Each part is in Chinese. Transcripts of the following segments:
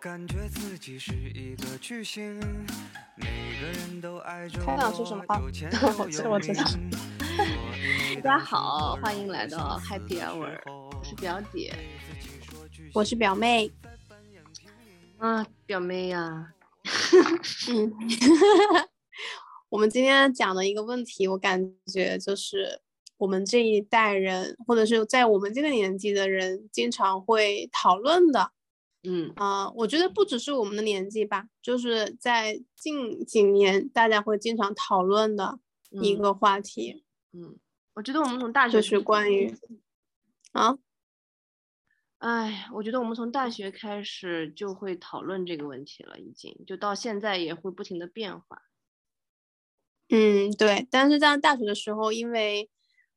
感觉自己是一个巨星，每个人都爱着开场是什么？话有钱我又知道我知道大家好，欢迎来到 Happy Hour，我是表姐。我是表妹，啊，表妹呀、嗯，我们今天讲的一个问题，我感觉就是我们这一代人，或者是在我们这个年纪的人，经常会讨论的。嗯啊、我觉得不只是我们的年纪吧，就是在近几年大家会经常讨论的一嗯个话题，嗯，我觉得我们从大学就是关于啊，哎，我觉得我们从大学开始就会讨论这个问题了，已经就到现在也会不停的变化。嗯，对。但是在大学的时候，因为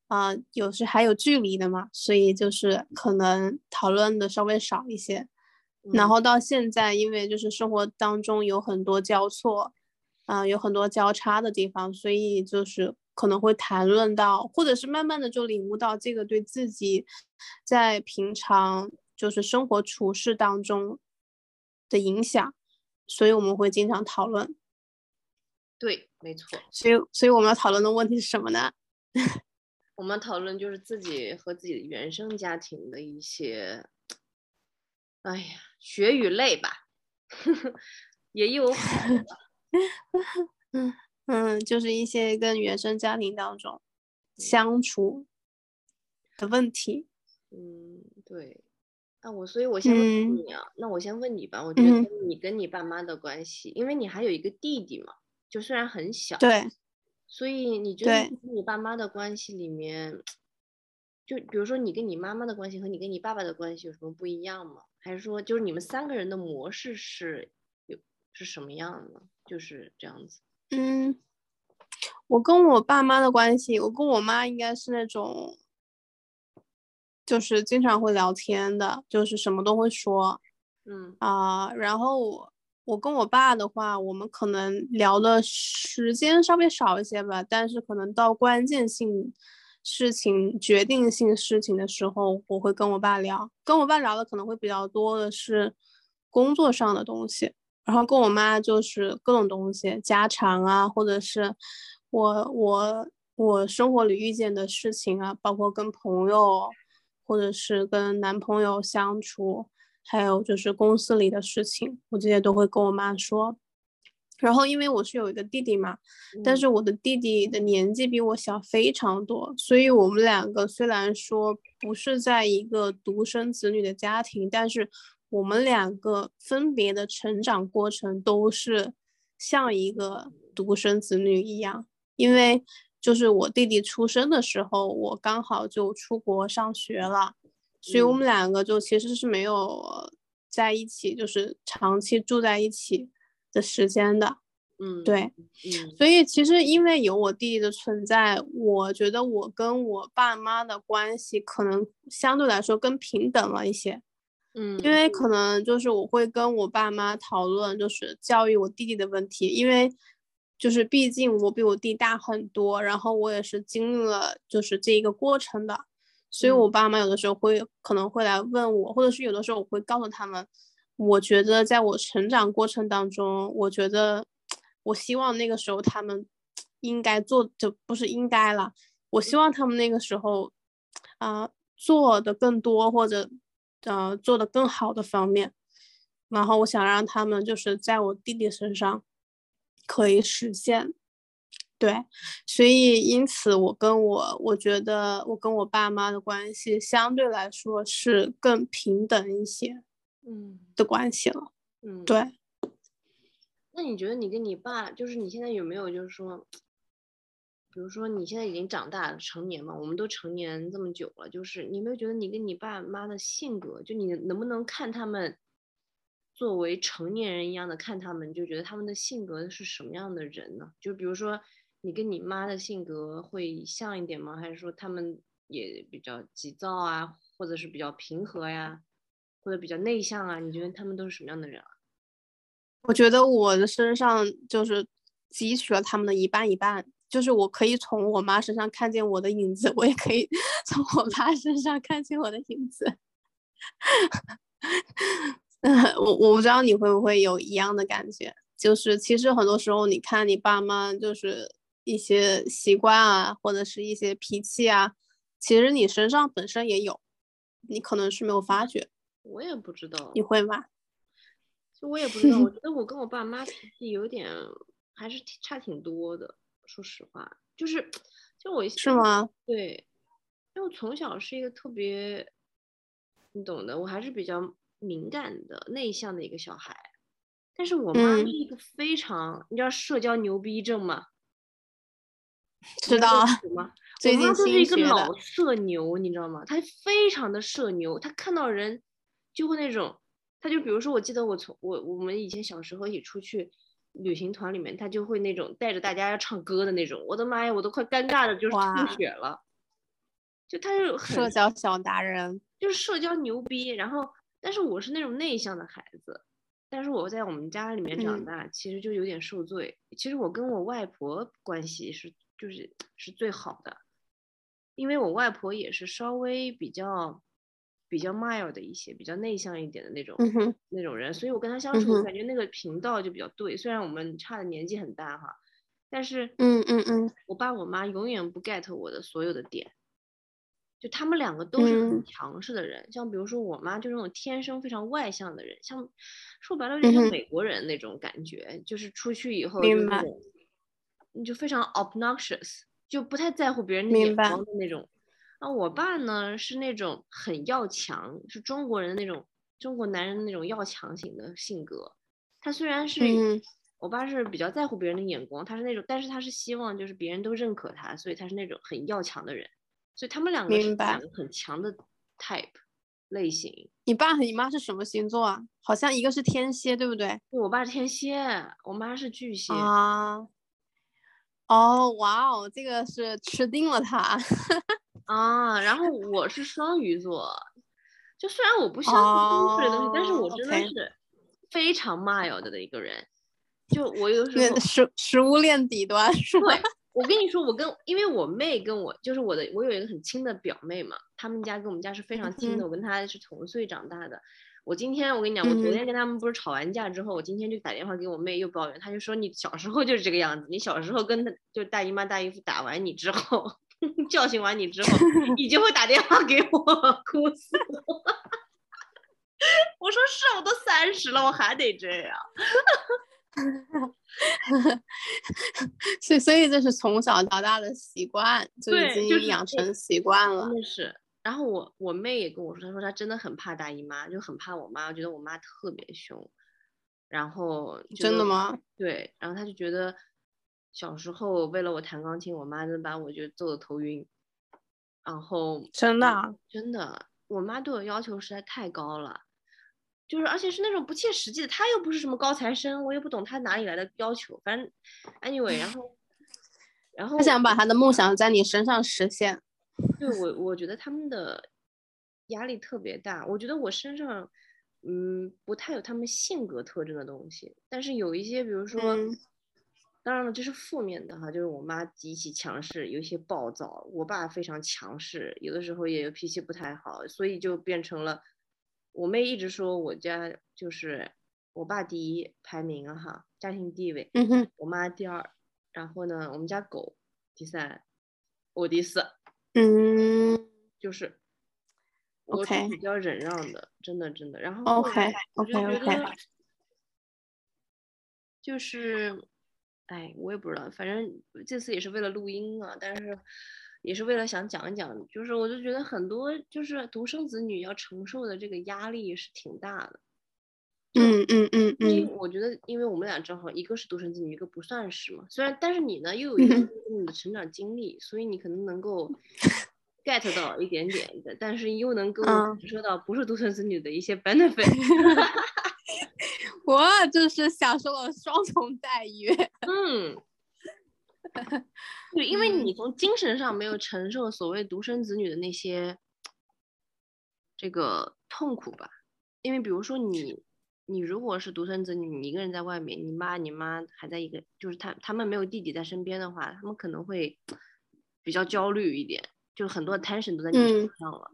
啊、有时还有距离的嘛，所以就是可能讨论的稍微少一些。然嗯后到现在，因为就是生活当中有很多交错，啊、有很多交叉的地方，所以就是可能会谈论到，或者是慢慢的就领悟到这个对自己在平常就是生活处事当中的影响，所以我们会经常讨论。对，没错，所以，所以我们要讨论的问题是什么呢？我们讨论就是自己和自己的原生家庭的一些，哎呀，血与泪吧，也有好的。嗯，就是一些跟原生家庭当中相处的问题。嗯，对。那我，所以我先问嗯你啊，那我先问你吧。我觉嗯得你跟你爸妈的关系，因为你还有一个弟弟嘛，就虽然很小，对，所以你觉得你爸妈的关系里面，就比如说你跟你妈妈的关系和你跟你爸爸的关系有什么不一样吗？还是说就是你们三个人的模式是有是什么样的？就是这样子。嗯，我跟我爸妈的关系，我跟我妈应该是那种，就是经常会聊天的，就是什么都会说嗯啊、然后我我跟我爸的话，我们可能聊的时间稍微少一些吧，但是可能到关键性事情、决定性事情的时候，我会跟我爸聊。跟我爸聊的可能会比较多的是工作上的东西，然后跟我妈就是各种东西，家常啊，或者是我我我生活里遇见的事情啊，包括跟朋友或者是跟男朋友相处，还有就是公司里的事情，我这些都会跟我妈说。然后因为我是有一个弟弟嘛，但嗯。是我的弟弟的年纪比我小非常多，所以我们两个虽然说不是在一个独生子女的家庭，但是我们两个分别的成长过程都是像一个独生子女一样，因为就是我弟弟出生的时候，我刚好就出国上学了，所以我嗯。们两个就其实是没有在一起，就是长期住在一起的时间的。嗯，对，嗯所以其实。因为有我弟弟的存在，我觉得我跟我爸妈的关系可能相对来说更平等了一些，嗯，因为可能就是我会跟我爸妈讨论，就是教育我弟弟的问题，因为就是毕竟我比我弟大很多，然后我也是经历了就是这一个过程的，所以我爸妈有的时候会可能会来问我，或者是有的时候我会告诉他们，我觉得在我成长过程当中，我觉得我希望那个时候他们应该做，就不是应该了，我希望他们那个时候啊、做的更多或者呃做的更好的方面，然后我想让他们就是在我弟弟身上可以实现。对，所以因此我跟我我觉得我跟我爸妈的关系相对来说是更平等一些嗯的关系了。嗯，对，那你觉得你跟你爸，就是你现在有没有就是说，比如说你现在已经长大了，成年嘛，我们都成年这么久了，就是你有没有觉得你跟你爸妈的性格，就你能不能看他们作为成年人一样的看他们，就觉得他们的性格是什么样的人呢？就比如说你跟你妈的性格会像一点吗？还是说他们也比较急躁啊，或者是比较平和呀，或者比较内向啊？你觉得他们都是什么样的人啊？我觉得我的身上就是汲取了他们的一半一半，就是我可以从我妈身上看见我的影子，我也可以 从我爸身上看见我的影子。我我不知道你会不会有一样的感觉，就是其实很多时候你看你爸妈就是一些习惯啊，或者是一些脾气啊，其实你身上本身也有，你可能是没有发觉。我也不知道，你会吗？就我也不知道，我觉得我跟我爸妈 脾气有点还是挺差挺多的。说实话，就是就我是吗？对，因为我从小是一个特别，你懂的，我还是比较敏感的、内向的一个小孩。但是我妈是一个非常，你知道社交牛逼症吗？知道吗？我妈就是一个老社牛，你知道吗？她非常的社牛，她看到人就会那种，他就比如说，我记得我从我我们以前小时候一起出去旅行团里面，他就会那种带着大家要唱歌的那种，我的妈呀，我都快尴尬的就是吐血了。就他是社交小达人，就是社交牛逼。然后，但是我是那种内向的孩子，但是我在我们家里面长大，其实就有点受罪。其实我跟我外婆关系是就是是最好的。因为我外婆也是稍微比较比较 mild 的一些，比较内向一点的那种那种人，所以我跟他相处，我感觉那个频道就比较对。虽然我们差的年纪很大哈，但是嗯嗯嗯，我爸我妈永远不 get 我的所有的点，就他们两个都是很强势的人，像比如说我妈就是那种天生非常外向的人，像说白了有点像美国人那种感觉，就是出去以后你就非常 obnoxious。就不太在乎别人的眼光的那种，啊，我爸呢是那种很要强，是中国人的那种中国男人的那种要强型的性格。他虽然是，我爸是比较在乎别人的眼光，他是那种，但是他是希望就是别人都认可他，所以他是那种很要强的人。所以他们两个是两个很强的 type 类型。你爸和你妈是什么星座啊？好像一个是天蝎，对不对？我爸是天蝎，我妈是巨蟹啊。哦，哇哦，这个是吃定了他 啊！然后我是双鱼座，就虽然我不相信风水的东西，但是我真的是非常 mild 的一个人。就我有时候食食物链底端 我跟你说，我跟因为我妹跟我就是我的，我有一个很亲的表妹嘛，他们家跟我们家是非常亲的，我跟她是同岁长大的。我今天我跟你讲，我昨天跟他们不是吵完架之后，我今天就打电话给我妹又抱怨，她就说你小时候就是这个样子，你小时候跟就大姨妈大姨夫打完你之后，教训完你之后，你就会打电话给我 哭死我。我说是，我都三十了，我还得这样。所以所以这是从小到大的习惯，就已经养成习惯了。真的是。然后我我妹也跟我说，她说她真的很怕大姨妈，就很怕我妈，觉得我妈特别凶。然后真的吗？对，然后她就觉得小时候为了我弹钢琴，我妈能把我就揍得头晕。然后真的真的，我妈对我要求实在太高了，就是而且是那种不切实际的。她又不是什么高材生，我也不懂她哪里来的要求。反正 anyway，然后然后她想把她的梦想在你身上实现。对我，我觉得他们的压力特别大。我觉得我身上，嗯，不太有他们性格特征的东西，但是有一些，比如说，当然了，这是负面的哈，就是我妈极其强势，有一些暴躁；我爸非常强势，有的时候也脾气不太好，所以就变成了我妹一直说我家就是我爸第一排名啊哈，家庭地位，我妈第二，然后呢，我们家狗第三，我第四。嗯，就是我是比较忍让的，真的真的。然后 OK OK OK，就是，哎，我也不知道，反正这次也是为了录音啊，但是也是为了想讲一讲，就是我就觉得很多就是独生子女要承受的这个压力是挺大的。嗯嗯嗯嗯，我觉得因为我们俩正好一个是独生子女，一个不算是嘛。虽然但是你呢又有一个你的成长经历，所以你可能能够 get 到一点点的，但是又能够感受到不是独生子女的一些 benefit。我就是享受了双重待遇。嗯，对，因为你从精神上没有承受所谓独生子女的那些这个痛苦吧？因为比如说你。你如果是独生子女，你一个人在外面，你爸你妈还在一个，就是他他们没有弟弟在身边的话，他们可能会比较焦虑一点，就很多 tension 都在你身上了。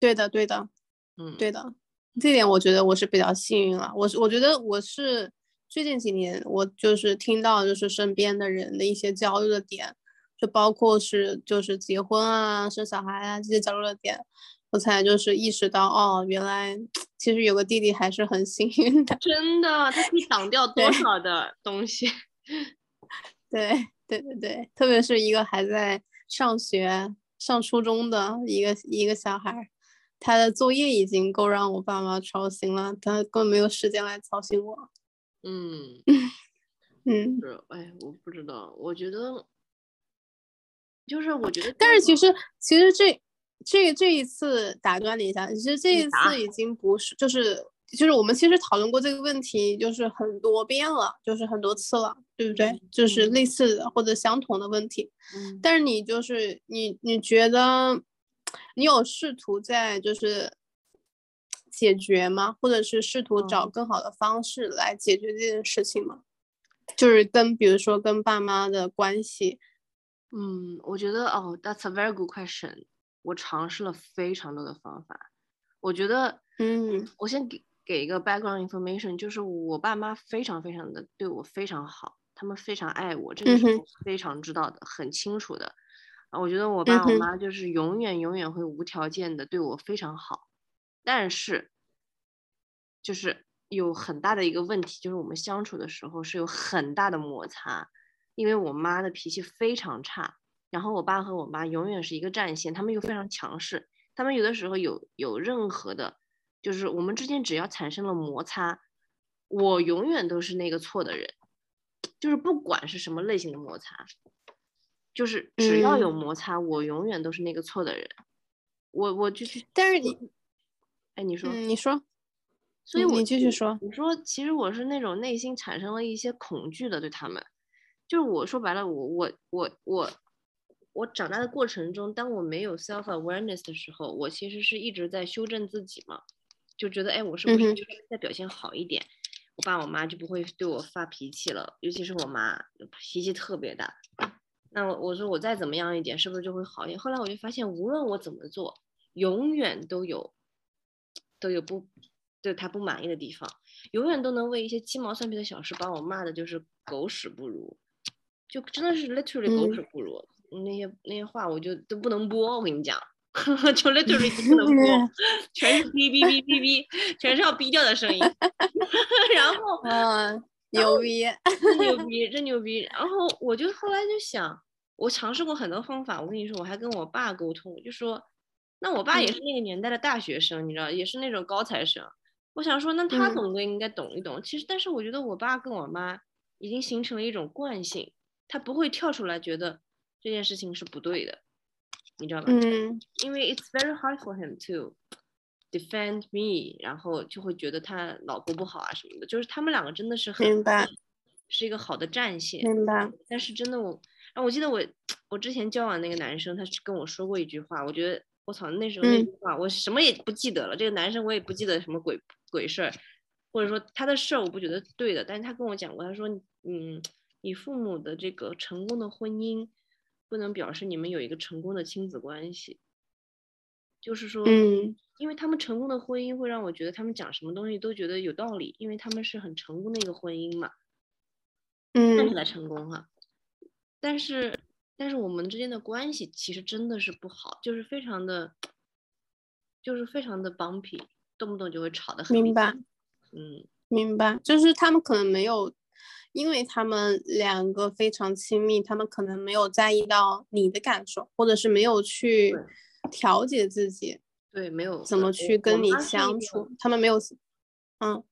对的，对的，嗯，对的。这点我觉得我是比较幸运了。我是我觉得我是最近几年，我就是听到就是身边的人的一些焦虑的点，就包括是就是结婚啊、生小孩啊这些焦虑的点，我才就是意识到哦，原来其实有个弟弟还是很幸运的。真的，他可以挡掉多少 的东西？对对对对，特别是一个还在上学、上初中的一个一个小孩。他的作业已经够让我爸妈操心了，他根本没有时间来操心我。嗯 嗯，是，哎，我不知道，我觉得，就是我觉得，但是其实其实这这这一次打断你一下，其实这一次已经不是，就是就是我们其实讨论过这个问题，就是很多遍了，就是很多次了，对不对？就是类似的或者相同的问题。嗯，但是你就是你你觉得？你有试图在就是解决吗？或者是试图找更好的方式来解决这件事情吗？就是跟比如说跟爸妈的关系。嗯，我觉得哦，That's a very good question。我尝试了非常多的方法。我觉得，嗯，我先给给一个 background information，就是我爸妈非常非常的对我非常好，他们非常爱我，这个是我非常知道的，很清楚的。啊，我觉得我爸我妈就是永远永远会无条件的对我非常好，但是，就是有很大的一个问题，就是我们相处的时候是有很大的摩擦，因为我妈的脾气非常差，然后我爸和我妈永远是一个战线，他们又非常强势，他们有的时候有有任何的，就是我们之间只要产生了摩擦，我永远都是那个错的人，就是不管是什么类型的摩擦。就是只要有摩擦，我永远都是那个错的人。我我就去，但是你，哎，你说，你说，所以我你继续说。你说，其实我是那种内心产生了一些恐惧的，对他们。就是我说白了，我我我我我长大的过程中，当我没有 self awareness 的时候，我其实是一直在修正自己嘛，就觉得哎，我是不是在表现好一点，我爸我妈就不会对我发脾气了，尤其是我妈脾气特别大。那我我说我再怎么样一点，是不是就会好一点？后来我就发现，无论我怎么做，永远都有都有不对他不满意的地方，永远都能为一些鸡毛蒜皮的小事把我骂的，就是狗屎不如，就真的是 literally 狗屎不如。那些那些话我就都不能播，我跟你讲，就 literally 不能播，全是哔哔哔哔哔，全是要逼掉的声音。然后，嗯。牛逼，真牛逼，真牛逼！然后我就后来就想，我尝试过很多方法。我跟你说，我还跟我爸沟通，就说，那我爸也是那个年代的大学生，你知道，也是那种高材生。我想说，那他总归应该懂一懂。其实，但是我觉得我爸跟我妈已经形成了一种惯性，他不会跳出来觉得这件事情是不对的，你知道吧？嗯，因为 it's very hard for him to。Defend me，然后就会觉得他老婆不好啊什么的，就是他们两个真的是很明白，是一个好的战线。明白。但是真的我，然后我记得我我之前交往那个男生，他是跟我说过一句话，我觉得我操，那时候那句话我什么也不记得了。这个男生我也不记得什么鬼鬼事儿，或者说他的事儿我不觉得对的，但是他跟我讲过，他说嗯，你父母的这个成功的婚姻不能表示你们有一个成功的亲子关系，就是说嗯。因为他们成功的婚姻会让我觉得他们讲什么东西都觉得有道理，因为他们是很成功的一个婚姻嘛，嗯，看起来成功哈，但是但是我们之间的关系其实真的是不好，就是非常的，就是非常的 bumpy，动不动就会吵得很。明白，嗯，明白，就是他们可能没有，因为他们两个非常亲密，他们可能没有在意到你的感受，或者是没有去调节自己。对，没有怎么去跟你相处，他们没有，嗯，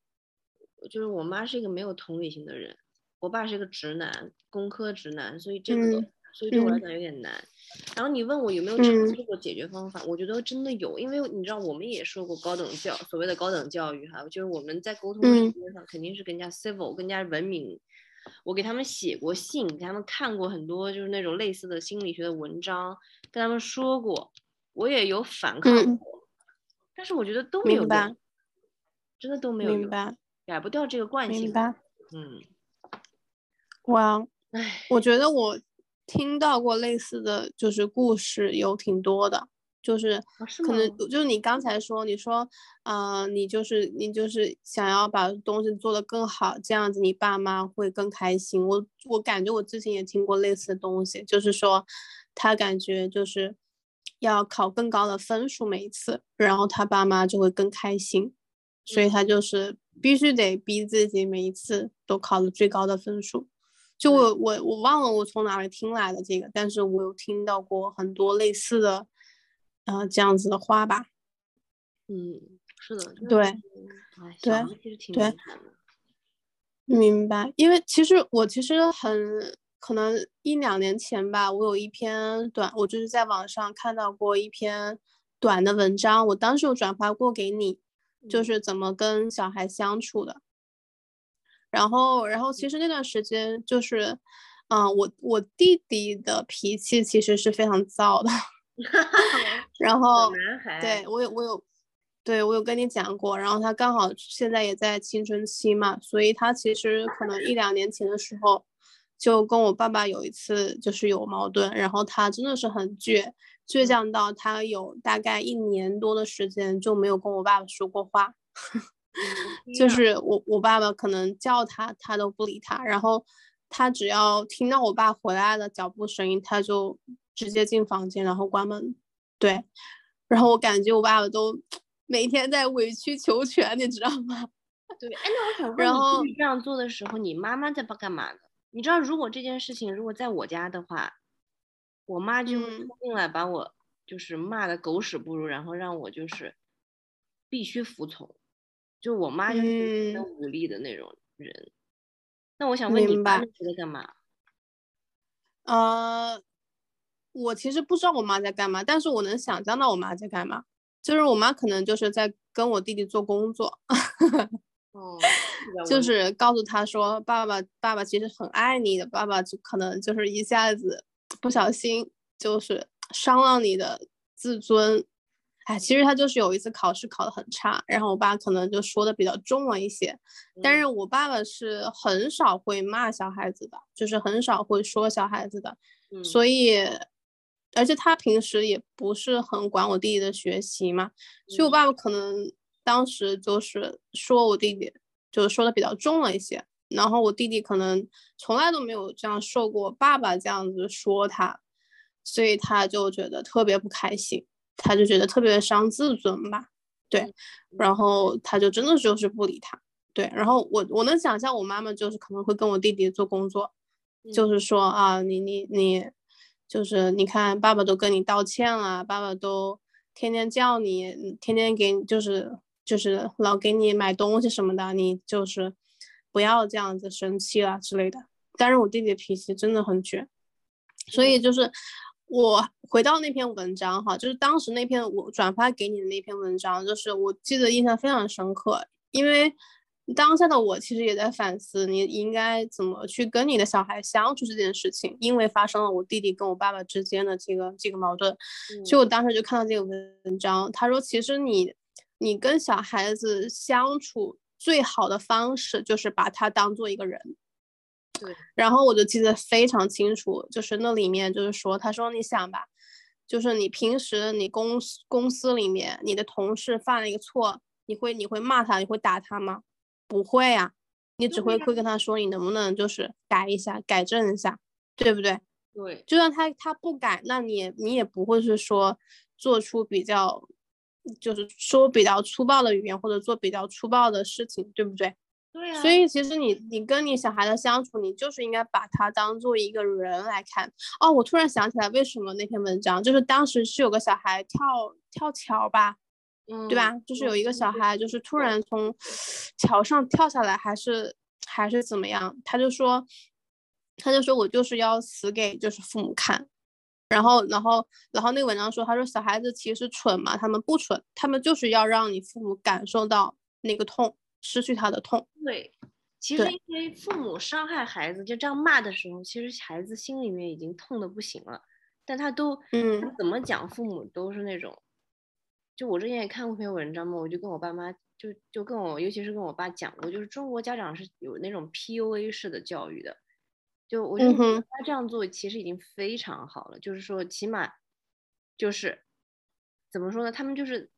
就是我妈是一个没有同理心的人，我爸是一个直男，工科直男，所以这个，所以对我来讲有点难。然后你问我有没有尝试过解决方法，我觉得真的有，因为你知道我们也受过高等教，所谓的高等教育哈，就是我们在沟通上肯定是更加 civil，更加文明。我给他们写过信，给他们看过很多就是那种类似的心理学的文章，跟他们说过。我也有反抗过，但是我觉得都没有用，真的都没有用，改不掉这个惯性。明白。嗯。哇，唉，我觉得我听到过类似的就是故事有挺多的，就是可能吗就是你刚才说，你说，呃，你就是你就是想要把东西做得更好，这样子你爸妈会更开心。我我感觉我之前也听过类似的东西，就是说他感觉就是要考更高的分数每一次，然后他爸妈就会更开心，所以他就是必须得逼自己每一次都考了最高的分数。就我我我忘了我从哪里听来的这个，但是我有听到过很多类似的，呃，这样子的话吧。嗯，是的，就是对哎，对小孩其实挺对敏感的。明白，因为其实我其实很可能一两年前吧，我有一篇短，我就是在网上看到过一篇短的文章，我当时有转发过给你，就嗯。是怎么跟小孩相处的。然后，然后其实那段时间就是，嗯、我我弟弟的脾气其实是非常燥的，然后对我有我有，对我有跟你讲过，然后他刚好现在也在青春期嘛，所以他其实可能一两年前的时候，就跟我爸爸有一次就是有矛盾，然后他真的是很倔，倔强到他有大概一年多的时间就没有跟我爸爸说过话，就嗯是我我爸爸可能叫他，他都不理他，然后他只要听到我爸回来的脚步声音，他就直接进房间，然后关门。对，然后我感觉我爸爸都 每天在委曲求全，你知道吗？对，哎，那我想问你，然后弟弟这样做的时候，你妈妈在干干嘛呢？你知道，如果这件事情如果在我家的话，我妈就会嗯冲进来把我就是骂的狗屎不如，然后让我就是必须服从。就我妈就是特别嗯武力的那种人。那我想问你妈在干嘛？呃，我其实不知道我妈在干嘛，但是我能想象到我妈在干嘛，就是我妈可能就是在跟我弟弟做工作，哦，就是告诉他说，爸爸，爸爸其实很爱你的，爸爸就可能就是一下子不小心就是伤了你的自尊。哎，其实他就是有一次考试考得很差，然后我爸可能就说的比较重了一些，但嗯。是我爸爸是很少会骂小孩子的，就是很少会说小孩子的，嗯。所以，而且他平时也不是很管我弟弟的学习嘛，所以我嗯。爸爸可能当时就是说我弟弟，就是说的比较重了一些，然后我弟弟可能从来都没有这样受过爸爸这样子说他，所以他就觉得特别不开心，他就觉得特别伤自尊吧，对，然后他就真的就是不理他，对，然后我我能想象我妈妈就是可能会跟我弟弟做工作，就嗯是说啊，你你你，就是你看爸爸都跟你道歉了，爸爸都天天叫你，嗯天天给你就是就是老给你买东西什么的，你就是不要这样子生气了之类的。但是我弟弟脾气真的很倔，所以就是我回到那篇文章哈，就是当时那篇我转发给你的那篇文章，就是我记得印象非常深刻，因为当下的我其实也在反思，你应该怎么去跟你的小孩相处这件事情，因为发生了我弟弟跟我爸爸之间的这个这个矛盾，所以我当时就看到这个文章，他说其实你你跟小孩子相处最好的方式就是把他当做一个人。对，然后我就记得非常清楚，就是那里面就是说，他说你想吧，就是你平时你公司公司里面你的同事犯了一个错，你会你会骂他，你会打他吗？不会啊，你只会会跟他说你能不能就是改一下，改正一下，对不对？对，就算他他不改，那你也你也不会是说做出比较，就是说比较粗暴的语言或者做比较粗暴的事情，对不对？对啊，所以其实你你跟你小孩的相处，你就是应该把他当做一个人来看。哦，我突然想起来，为什么那篇文章就是当时是有个小孩跳跳桥吧，嗯，对吧？就是有一个小孩，就是突然从桥上跳下来，还是还是怎么样？他就说，他就说我就是要死给就是父母看。然后，然后，然后那个文章说，他说小孩子其实蠢嘛，他们不蠢，他们就是要让你父母感受到那个痛，失去他的痛。对，其实因为父母伤害孩子，就这样骂的时候，其实孩子心里面已经痛的不行了，但他都，嗯。他怎么讲，父母都是那种，就我之前也看过一篇文章嘛，我就跟我爸妈，就就跟我，尤其是跟我爸讲过，就是中国家长是有那种 PUA 式的教育的，就我觉得他这样做其实已经非常好了，就是说起码就是怎么说呢？他们就是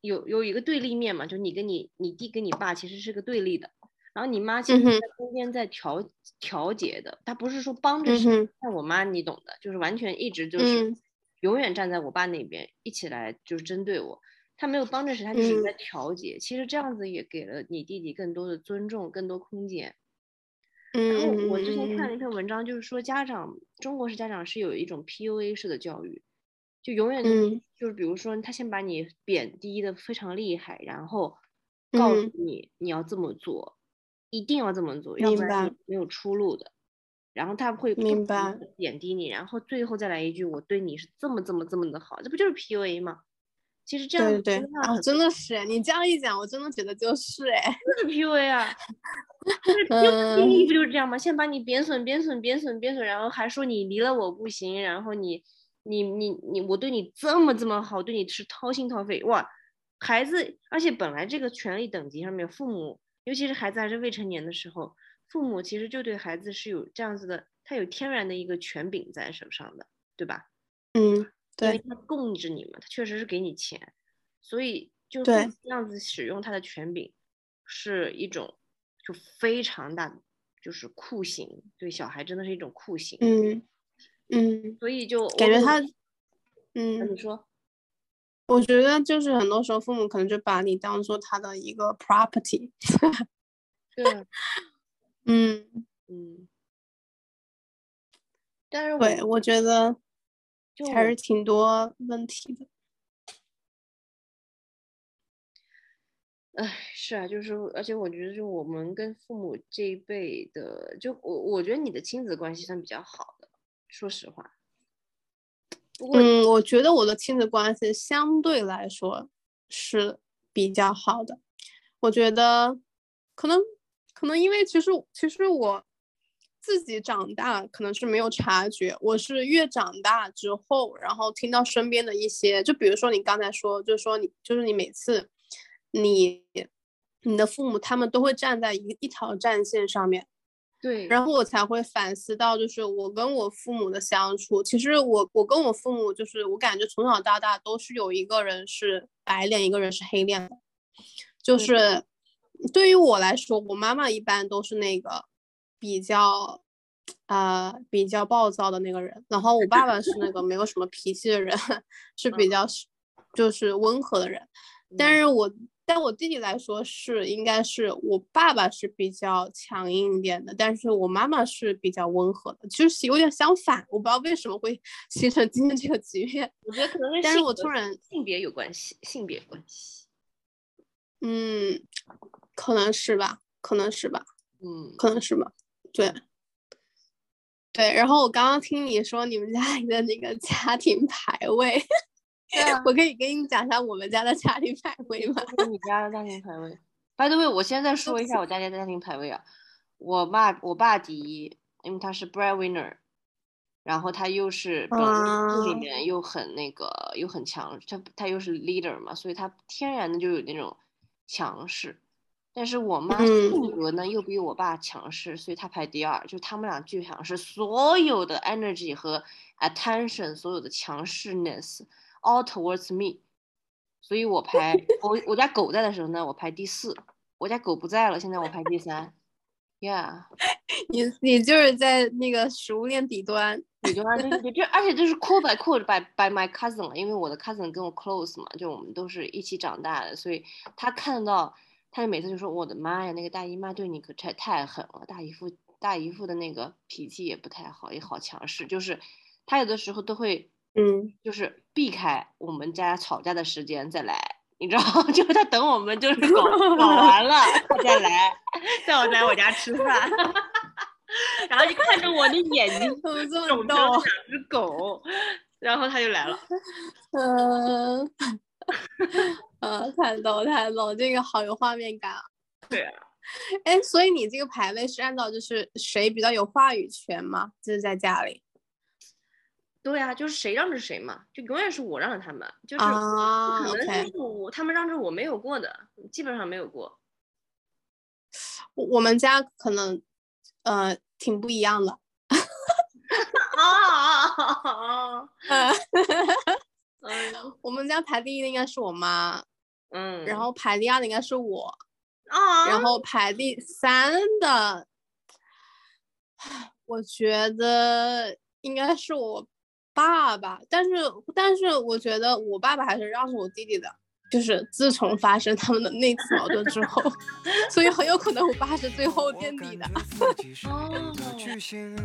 有有一个对立面嘛，就你跟你你弟跟你爸其实是个对立的，然后你妈其实在中间在调调节的，她不是说帮着谁，像我妈你懂的，就是完全一直就是永远站在我爸那边，一起来就是针对我。他没有帮着谁，他就是在调节。其实这样子也给了你弟弟更多的尊重，更多空间。然后我之前看了一篇文章，就是说家长，中国式家长是有一种 PUA 式的教育，就永远就是比如说他先把你贬低的非常厉害，然后告诉你你要这么做，一定要这么做，要不然没有出路的。然后他会明白贬低你，然后最后再来一句我对你是这么这么这么的好，这不就是 PUA 吗？其实这样对对对啊，真的是你这样一讲，我真的觉得就是哎，就是 PUA 啊，就是 PUA 不就是这样吗？先把你贬损、贬损、贬损、贬损，然后还说你离了我不行，然后你、你、你、你，我对你这么这么好，对你是掏心掏肺哇！孩子，而且本来这个权利等级上面，父母尤其是孩子还是未成年的时候，父母其实就对孩子是有这样子的，他有天然的一个权柄在手上的，对吧？嗯。对因为他供着你嘛，他确实是给你钱，所以就这样子使用他的权柄，是一种就非常大就是酷刑，对小孩真的是一种酷刑。嗯嗯，所以就感觉他，嗯，你说，我觉得就是很多时候父母可能就把你当做他的一个 property。对，嗯嗯，但是对，我觉得。还是挺多问题的，哎，是啊，就是，而且我觉得，就我们跟父母这一辈的，就我，我觉得你的亲子关系算比较好的，说实话。嗯，我觉得我的亲子关系相对来说是比较好的。我觉得，可能，可能因为其实，其实我。自己长大可能是没有察觉，我是越长大之后，然后听到身边的一些，就比如说你刚才说，就是说你就是你每次你你的父母他们都会站在一一条战线上面，对，然后我才会反思到，就是我跟我父母的相处，其实我我跟我父母就是我感觉从小到大都是有一个人是白脸，一个人是黑脸的，就是对于我来说，我妈妈一般都是那个。比较，呃，比较暴躁的那个人，然后我爸爸是那个没有什么脾气的人，是比较，就是温和的人。但是我，但我弟弟来说是，应该是我爸爸是比较强硬一点的，但是我妈妈是比较温和的，就是有点相反。我不知道为什么会 形成今天这个局面。我觉得可能是，但是我突然性别有关系，性别关系。嗯，可能是吧，可能是吧，嗯，可能是吧。对，对，然后我刚刚听你说你们家里的那个家庭排位，我可以给你讲一下我们家的家庭排位吗？你家的家庭排位，by the way，我现在说一下我家家家庭排位啊。我爸，我爸第一，因为他是 breadwinner，然后他又是本里面又很那个又很强，他他又是 leader 嘛，所以他天然的就有那种强势。但是我妈性格呢又比我爸强势，所以她排第二。就他们俩巨强势，所有的 energy 和 attention，所有的强势 ness all towards me。所以我排我我家狗在的时候呢，我排第四。我家狗不在了，现在我排第三。Yeah，你你就是在那个食物链底端，底端对对，这而且这是 cool by cool by by my cousin 了，因为我的 cousin 跟我 close 嘛，就我们都是一起长大的，所以他看到。他就每次就说：“我的妈呀，那个大姨妈对你可太太狠了，大姨夫大姨夫的那个脾气也不太好，也好强势。就是他有的时候都会，嗯，就是避开我们家吵架的时间再来，你知道吗？就是他等我们就是搞 搞完了他再来，再我来我家吃饭，然后就看着我的眼睛肿成两只狗，然后他就来了，嗯。”呃，太逗太逗，这个好有画面感啊！对啊，哎，所以你这个排位是按照就是谁比较有话语权吗？就是在家里？对啊，就是谁让着谁嘛，就永远是我让着他们，就是不，可能就是我他们让着我没有过的，基本上没有过。我我们家可能呃挺不一样的。啊啊啊。我们家排第一的应该是我妈，嗯，然后排第二的应该是我，啊，然后排第三的，我觉得应该是我爸爸，但是但是我觉得我爸爸还是让着我弟弟的，就是自从发生他们的那次矛盾之后，所以很有可能我爸是最后垫底的。哦巨星，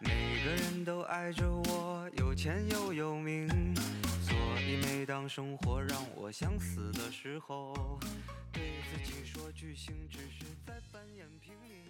每个人都爱着我，有钱又有名，所以每当生活让我想死的时候，对自己说巨星只是在扮演平民。